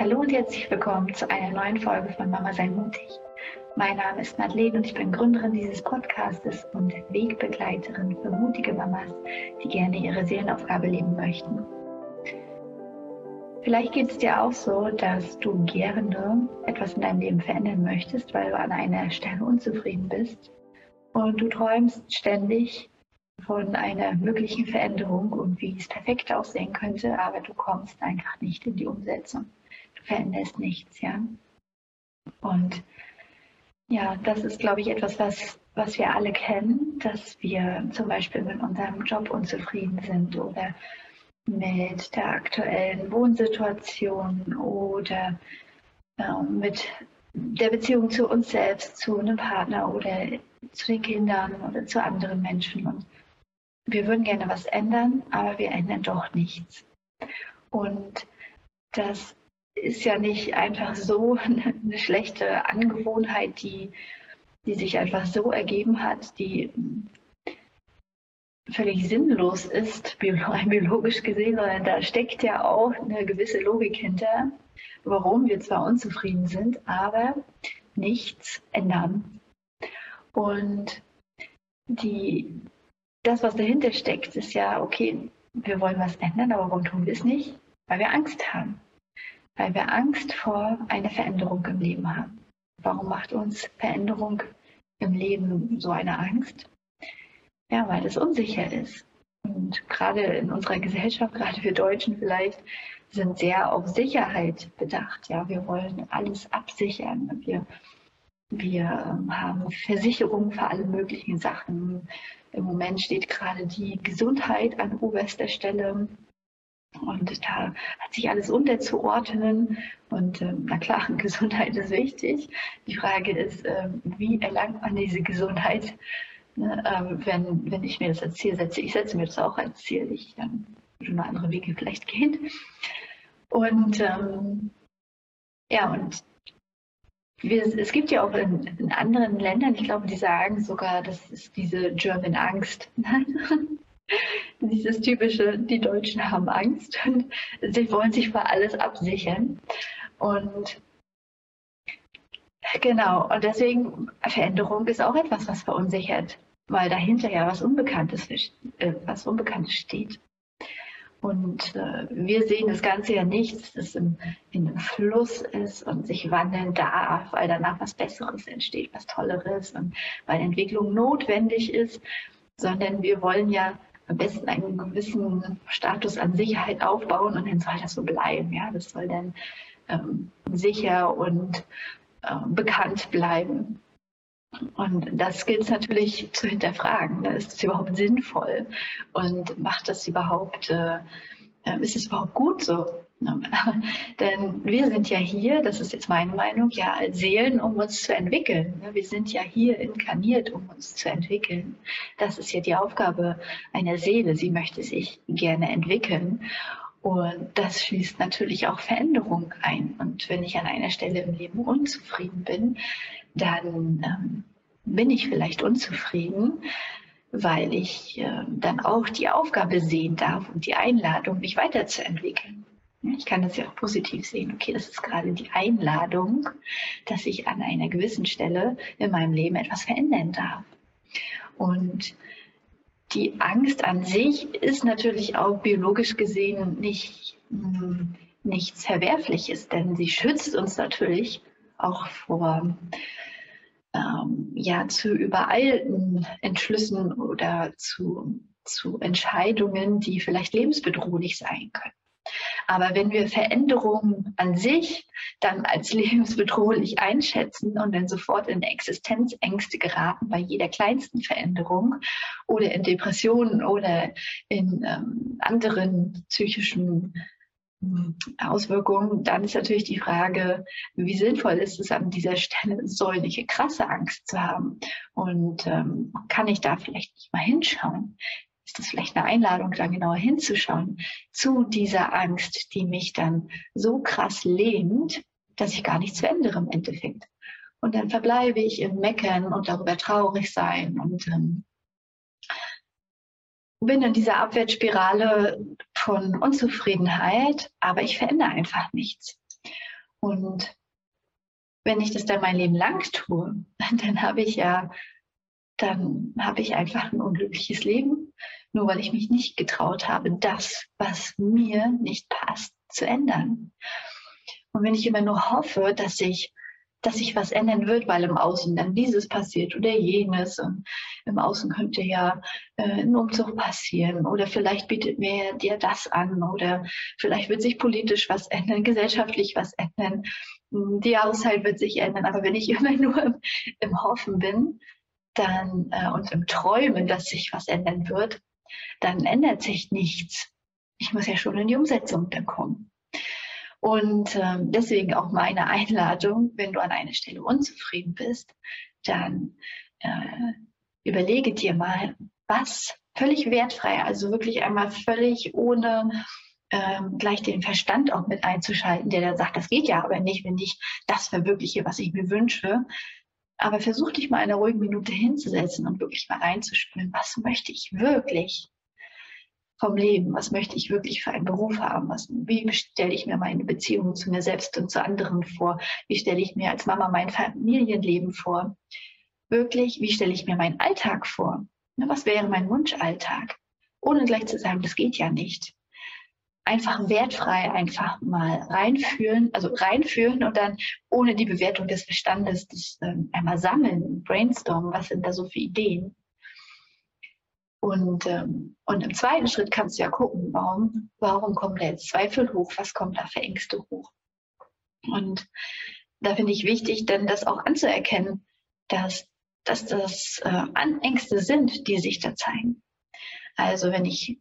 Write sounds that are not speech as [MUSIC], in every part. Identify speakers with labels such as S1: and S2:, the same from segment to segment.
S1: Hallo und herzlich willkommen zu einer neuen Folge von Mama sei mutig. Mein Name ist Madeleine und ich bin Gründerin dieses Podcastes und Wegbegleiterin für mutige Mamas, die gerne ihre Seelenaufgabe leben möchten. Vielleicht geht es dir auch so, dass du gerne etwas in deinem Leben verändern möchtest, weil du an einer Stelle unzufrieden bist und du träumst ständig von einer möglichen Veränderung und wie es perfekt aussehen könnte, aber du kommst einfach nicht in die Umsetzung veränderst nichts, ja. Und ja, das ist, glaube ich, etwas, was, was wir alle kennen, dass wir zum Beispiel mit unserem Job unzufrieden sind oder mit der aktuellen Wohnsituation oder äh, mit der Beziehung zu uns selbst, zu einem Partner oder zu den Kindern oder zu anderen Menschen. Und wir würden gerne was ändern, aber wir ändern doch nichts. Und das ist ja nicht einfach so [LAUGHS] eine schlechte Angewohnheit, die, die sich einfach so ergeben hat, die völlig sinnlos ist, [LAUGHS] biologisch gesehen, sondern da steckt ja auch eine gewisse Logik hinter, warum wir zwar unzufrieden sind, aber nichts ändern. Und die, das, was dahinter steckt, ist ja, okay, wir wollen was ändern, aber warum tun wir es nicht? Weil wir Angst haben weil wir Angst vor einer Veränderung im Leben haben. Warum macht uns Veränderung im Leben so eine Angst? Ja, weil es unsicher ist. Und gerade in unserer Gesellschaft, [LAUGHS] gerade wir Deutschen vielleicht, sind sehr auf Sicherheit bedacht. Ja, wir wollen alles absichern. Wir, wir haben Versicherungen für alle möglichen Sachen. Im Moment steht gerade die Gesundheit an oberster Stelle. Und da hat sich alles unterzuordnen. Und ähm, na klar, [LAUGHS] Gesundheit ist wichtig. Die Frage ist, ähm, wie erlangt man diese Gesundheit? Ne, ähm, wenn, wenn ich mir das als Ziel setze, ich setze mir das auch als Ziel, ich ähm, würde nur andere Wege vielleicht gehen. Und ähm, ja, und wir, es gibt ja auch in, in, anderen Ländern, ich glaube, die sagen sogar, das ist diese German Angst. [LAUGHS] Dieses typische, die Deutschen haben Angst und sie wollen sich vor alles absichern. Und genau, und deswegen Veränderung ist auch etwas, was verunsichert, weil dahinter ja was Unbekanntes, äh, was Unbekanntes steht. Und äh, wir sehen das Ganze ja nicht, dass es im, in einem Fluss ist und sich wandeln darf, weil danach was Besseres entsteht, was Tolleres und weil Entwicklung notwendig ist, sondern wir wollen ja am besten einen gewissen Status an Sicherheit aufbauen und dann soll das so bleiben. Ja, das soll dann ähm, sicher und äh, bekannt bleiben. Und das gilt es natürlich zu hinterfragen. Ist es überhaupt sinnvoll? Und macht das überhaupt, äh ist es überhaupt gut so? [LAUGHS] Denn wir sind ja hier, das ist jetzt meine Meinung, ja als Seelen, um uns zu entwickeln. Wir sind ja hier inkarniert, um uns zu entwickeln. Das ist ja die Aufgabe einer Seele. Sie möchte sich gerne entwickeln. Und das schließt natürlich auch Veränderung ein. Und wenn ich an einer Stelle im Leben unzufrieden bin, dann ähm, bin ich vielleicht unzufrieden, weil ich äh, dann auch die Aufgabe sehen darf und die Einladung, mich weiterzuentwickeln. Ich kann das ja auch positiv sehen. Okay, das ist gerade die Einladung, dass ich an einer gewissen Stelle in meinem Leben etwas verändern darf. Und die Angst an sich ist natürlich auch biologisch gesehen nicht, hm, nichts Verwerfliches, denn sie schützt uns natürlich auch vor ähm, ja, zu übereilten Entschlüssen oder zu, zu Entscheidungen, die vielleicht lebensbedrohlich sein können. Aber wenn wir Veränderungen an sich dann als [LAUGHS] lebensbedrohlich einschätzen und dann sofort in Existenzängste geraten bei jeder kleinsten Veränderung oder in Depressionen oder in ähm, anderen psychischen hm, Auswirkungen, dann ist natürlich die Frage, wie sinnvoll ist es an dieser Stelle, solche krasse Angst zu haben? Und ähm, kann ich da vielleicht nicht mal hinschauen? Ist das vielleicht eine Einladung, da genauer hinzuschauen zu dieser Angst, die mich dann so krass lähmt, dass ich gar nichts verändere im Endeffekt. Und dann verbleibe ich im Meckern und darüber traurig sein und ähm, bin in dieser Abwärtsspirale von Unzufriedenheit, aber ich verändere einfach nichts. Und wenn ich das dann mein Leben lang tue, [LAUGHS] dann habe ich ja, dann habe ich einfach ein unglückliches Leben, nur weil ich mich nicht getraut habe, das, was mir nicht passt, zu ändern. Und wenn ich immer nur hoffe, dass sich dass sich was ändern wird, weil im Außen dann dieses passiert oder jenes und im Außen könnte ja äh, ein Umzug passieren oder vielleicht bietet mir dir das an oder vielleicht wird sich politisch was ändern, gesellschaftlich was ändern, hm, die Jahreszeit wird sich ändern, aber wenn ich [LAUGHS] immer nur im, im Hoffen bin dann äh, und im Träumen, dass sich was ändern wird, dann ändert sich nichts. Ich muss ja schon in die Umsetzung dann kommen. Und ähm, deswegen auch meine Einladung, wenn du an einer Stelle unzufrieden bist, dann äh, überlege dir mal, was völlig wertfrei, also wirklich einmal völlig ohne ähm, gleich den Verstand auch mit einzuschalten, der dann sagt, das geht ja aber nicht, wenn ich das verwirkliche, was ich mir wünsche. Aber versuch dich mal eine ruhige Minute hinzusetzen und wirklich mal reinzuspüren, was möchte ich wirklich? vom Leben. Was möchte ich wirklich für einen Beruf haben? Was, wie stelle ich mir meine Beziehung zu mir selbst und zu anderen vor? Wie stelle ich mir als Mama mein Familienleben vor? Wirklich, wie stelle ich mir meinen Alltag vor? Was wäre mein Wunschalltag? Ohne gleich zu sagen, das geht ja nicht. Einfach wertfrei einfach mal reinfühlen, also reinfühlen und dann ohne die Bewertung des Verstandes das ähm, einmal sammeln, brainstormen, was sind da so für Ideen und, ähm, und im zweiten Schritt kannst du ja gucken, warum, warum kommen da jetzt Zweifel hoch, was kommt da für Ängste hoch. Und da finde ich wichtig, dann das auch anzuerkennen, dass, dass das äh, Ängste sind, die sich da zeigen. Also wenn ich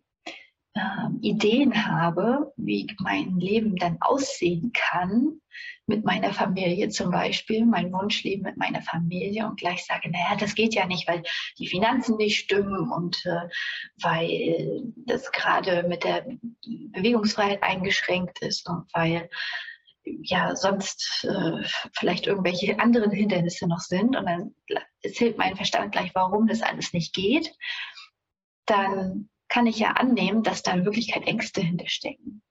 S1: Ideen habe, wie mein Leben dann aussehen kann, mit meiner Familie zum Beispiel, mein Wunschleben mit meiner Familie und gleich sage, naja, das geht ja nicht, weil die Finanzen nicht stimmen und äh, weil das gerade mit der Bewegungsfreiheit eingeschränkt ist und weil ja sonst äh, vielleicht irgendwelche anderen Hindernisse noch sind und dann erzählt mein Verstand gleich, warum das alles nicht geht, dann kann ich ja annehmen, dass da in Wirklichkeit Ängste hinterstecken.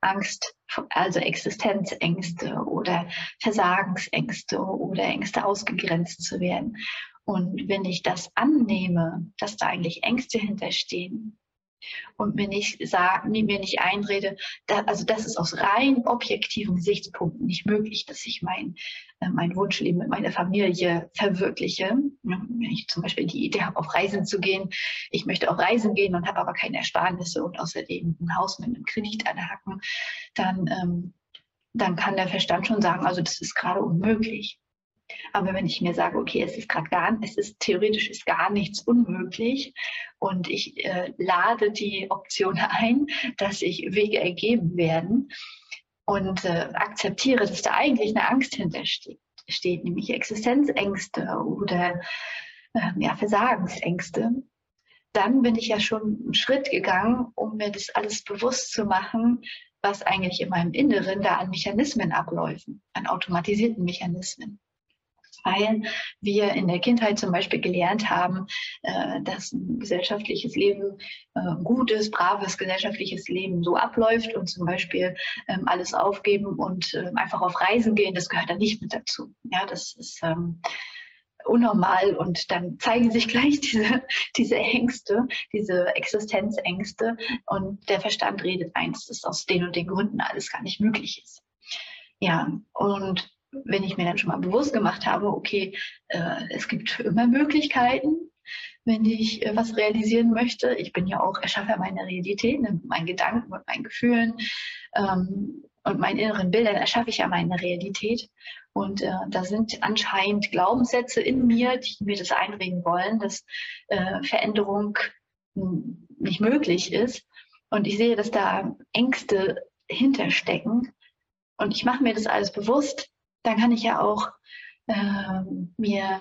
S1: Angst, also Existenzängste oder Versagensängste oder Ängste ausgegrenzt zu werden. Und wenn ich das annehme, dass da eigentlich Ängste hinterstehen, und mir nicht sagen, mir nicht einrede, da, also das ist aus rein objektiven Gesichtspunkten nicht möglich, dass ich mein, äh, mein Wunschleben mit meiner Familie verwirkliche. Wenn ich zum Beispiel die Idee habe, auf Reisen zu gehen, ich möchte auf Reisen gehen und habe aber keine Ersparnisse und außerdem ein Haus mit einem Kredit anhaken, dann, ähm, dann kann der Verstand schon sagen, also das ist gerade unmöglich. Aber wenn ich mir sage, okay, es ist gerade gar, es ist theoretisch ist gar nichts unmöglich und ich äh, lade die Option [LAUGHS] ein, dass sich Wege ergeben werden und äh, akzeptiere, dass da eigentlich eine Angst hintersteht, steht, nämlich Existenzängste oder äh, ja, Versagensängste, dann bin ich ja schon einen Schritt gegangen, um mir das alles bewusst zu machen, was eigentlich in meinem Inneren da an Mechanismen abläufen, an automatisierten Mechanismen weil wir in der Kindheit zum Beispiel gelernt haben, äh, dass ein gesellschaftliches Leben äh, gutes, braves gesellschaftliches Leben so abläuft und zum Beispiel ähm, alles aufgeben und äh, einfach auf Reisen gehen, das gehört da nicht mit dazu. Ja, das ist ähm, unnormal und dann zeigen sich gleich [LAUGHS] diese, diese Ängste, diese Existenzängste und der Verstand redet eins, dass aus den und den Gründen alles gar nicht möglich ist. Ja, und wenn ich mir dann schon mal bewusst gemacht habe, okay, äh, es gibt immer Möglichkeiten, wenn ich äh, was realisieren möchte. Ich bin ja auch Erschaffer meiner Realität, ne, mit meinen Gedanken und meinen Gefühlen ähm, und meinen inneren Bildern erschaffe ich ja meine Realität. Und äh, da sind anscheinend Glaubenssätze in mir, die mir das einreden wollen, dass äh, Veränderung hm, nicht möglich ist. Und ich sehe, dass da Ängste hinterstecken. Und ich mache mir das alles bewusst, dann kann ich ja auch äh, mir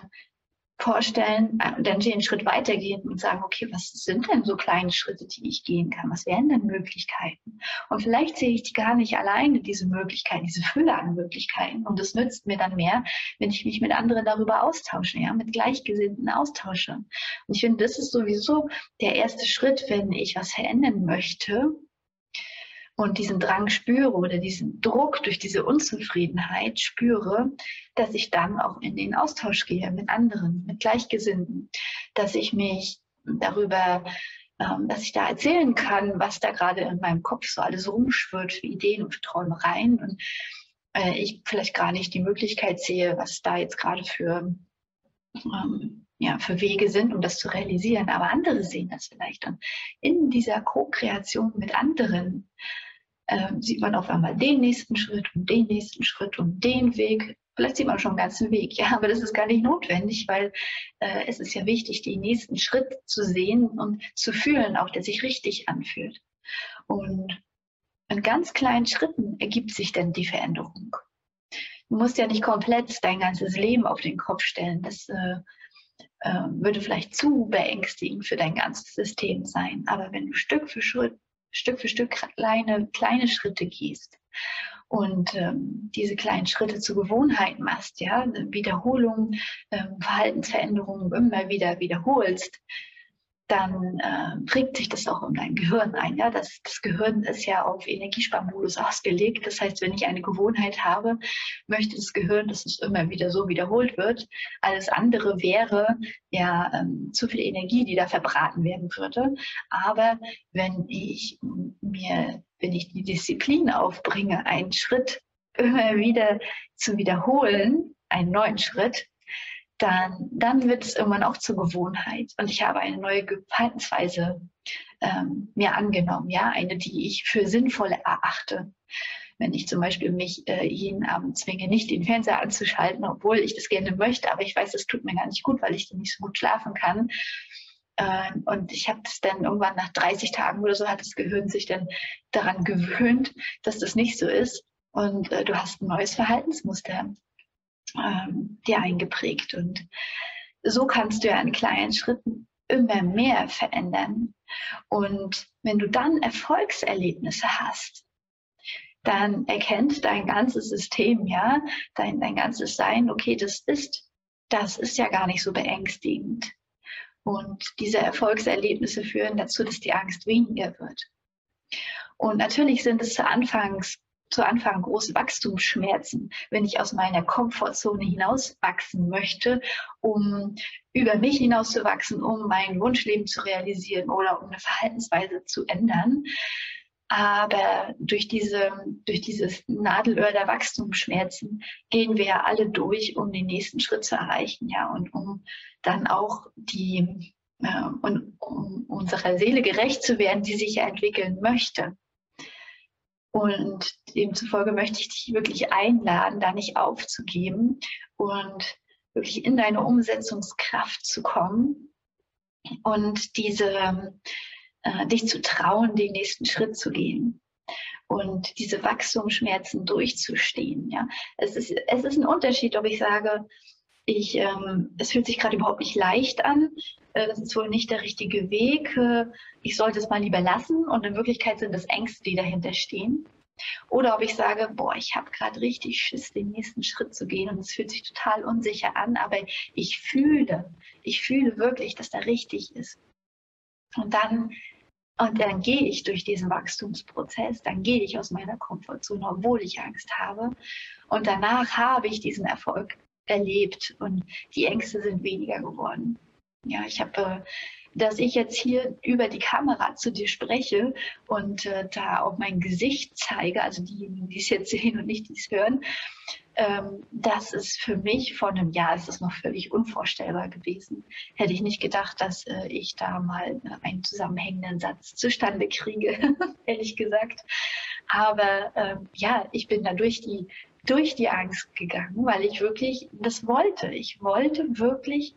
S1: vorstellen, äh, dann einen Schritt weitergehen und sagen, okay, was sind denn so kleine Schritte, die ich gehen kann? Was wären denn Möglichkeiten? Und vielleicht sehe ich die gar nicht alleine, diese Möglichkeiten, diese Fülle an Möglichkeiten. Und es nützt mir dann mehr, wenn ich mich mit anderen darüber austausche, ja, mit Gleichgesinnten austausche. Und ich finde, das ist sowieso der erste Schritt, wenn ich was verändern möchte, und diesen Drang spüre oder diesen Druck durch diese Unzufriedenheit spüre, dass ich dann auch in den Austausch gehe mit anderen, mit Gleichgesinnten, dass ich mich darüber, ähm, dass ich da erzählen kann, was da gerade in meinem Kopf so alles rumschwirrt für Ideen und für Träumereien und äh, ich vielleicht gar nicht die Möglichkeit sehe, was da jetzt gerade für ähm, ja, für Wege sind, um das zu realisieren. Aber andere sehen das vielleicht. Und in dieser Co-Kreation mit anderen äh, sieht man auf einmal den nächsten Schritt und den nächsten Schritt und den Weg. Vielleicht sieht man schon einen ganzen Weg, ja, aber das ist gar nicht notwendig, weil äh, es ist ja wichtig, den nächsten Schritt zu sehen und zu fühlen, auch der sich richtig anfühlt. Und in ganz kleinen Schritten ergibt sich dann die Veränderung. Du musst ja nicht komplett dein ganzes Leben auf den Kopf stellen. Das äh, äh, würde vielleicht zu beängstigend für dein ganzes System sein. Aber wenn du Stück für Schritt, Stück für Stück kleine, kleine Schritte gehst und ähm, diese kleinen Schritte zur Gewohnheit machst, ja, Wiederholung, ähm, Verhaltensveränderungen immer wieder wiederholst, dann äh, prägt sich das auch in dein Gehirn ein. Ja? Das, das Gehirn ist ja auf Energiesparmodus ausgelegt. Das heißt, wenn ich eine Gewohnheit habe, möchte das Gehirn, dass es immer wieder so wiederholt wird. Alles andere wäre ja ähm, zu viel Energie, die da verbraten werden würde. Aber wenn ich mir, wenn ich die Disziplin aufbringe, einen Schritt immer wieder zu wiederholen, einen neuen Schritt, dann, dann wird es irgendwann auch zur Gewohnheit. Und ich habe eine neue Verhaltensweise ähm, mir angenommen, ja, eine, die ich für sinnvoll erachte. Wenn ich zum Beispiel mich äh, jeden Abend zwinge, nicht den Fernseher anzuschalten, obwohl ich das gerne möchte, aber ich weiß, es tut mir gar nicht gut, weil ich dann nicht so gut schlafen kann. Ähm, und ich habe das dann irgendwann nach 30 Tagen oder so hat das Gehirn sich dann daran gewöhnt, dass das nicht so ist. Und äh, du hast ein neues Verhaltensmuster ähm, dir eingeprägt. Und so kannst du ja in kleinen Schritten immer mehr verändern. Und wenn du dann Erfolgserlebnisse hast, dann erkennt dein ganzes System, ja, dein, dein ganzes Sein, okay, das ist, das ist ja gar nicht so beängstigend. Und diese Erfolgserlebnisse führen dazu, dass die Angst weniger wird. Und natürlich sind es zu Anfangs zu Anfang große Wachstumsschmerzen, wenn ich aus meiner Komfortzone hinaus wachsen möchte, um über mich hinaus zu wachsen, um mein Wunschleben zu realisieren oder um eine Verhaltensweise zu ändern. Aber durch, diese, durch dieses Nadelöhr der Wachstumsschmerzen gehen wir ja alle durch, um den nächsten Schritt zu erreichen, ja, und um dann auch die, äh, und, um unserer Seele gerecht zu werden, die sich ja entwickeln möchte. Und demzufolge möchte ich dich wirklich einladen, da nicht aufzugeben und wirklich in deine Umsetzungskraft zu kommen und diese, äh, dich zu trauen, den nächsten Schritt zu gehen und diese Wachstumsschmerzen durchzustehen. Ja, es ist, es ist ein Unterschied, ob ich sage, ich, ähm, es fühlt sich gerade überhaupt nicht leicht an. Äh, das ist wohl nicht der richtige Weg. Äh, ich sollte es mal lieber lassen. Und in Wirklichkeit sind es Ängste, die dahinter stehen. Oder ob ich sage, boah, ich habe gerade richtig Schiss, den nächsten Schritt zu gehen und es fühlt sich total unsicher an, aber ich fühle, ich fühle wirklich, dass da richtig ist. Und dann und dann gehe ich durch diesen Wachstumsprozess, dann gehe ich aus meiner Komfortzone, obwohl ich Angst habe. Und danach habe ich diesen Erfolg erlebt und die Ängste sind weniger geworden. Ja, ich habe, äh, dass ich jetzt hier über die Kamera zu dir spreche und äh, da auch mein Gesicht zeige, also diejenigen, die es jetzt sehen und nicht die es hören, ähm, das ist für mich vor einem Jahr ist das noch völlig unvorstellbar gewesen. Hätte ich nicht gedacht, dass äh, ich da mal äh, einen zusammenhängenden Satz zustande kriege, [LAUGHS] ehrlich gesagt. Aber ähm, ja, ich bin da durch die durch die Angst gegangen, weil ich wirklich das wollte. Ich wollte wirklich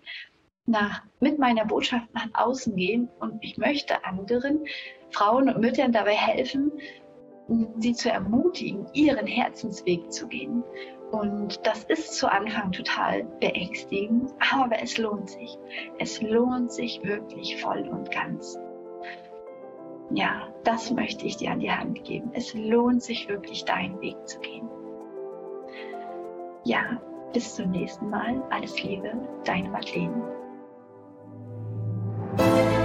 S1: nach, mit meiner Botschaft nach außen gehen und ich möchte anderen Frauen und Müttern dabei helfen, sie zu ermutigen, ihren Herzensweg zu gehen. Und das ist zu Anfang total beängstigend, aber es lohnt sich. Es lohnt sich wirklich voll und ganz. Ja, das möchte ich dir an die Hand geben. Es lohnt sich wirklich, deinen Weg zu gehen. Ja, bis zum nächsten Mal. Alles Liebe, deine Madeleine. Thank you.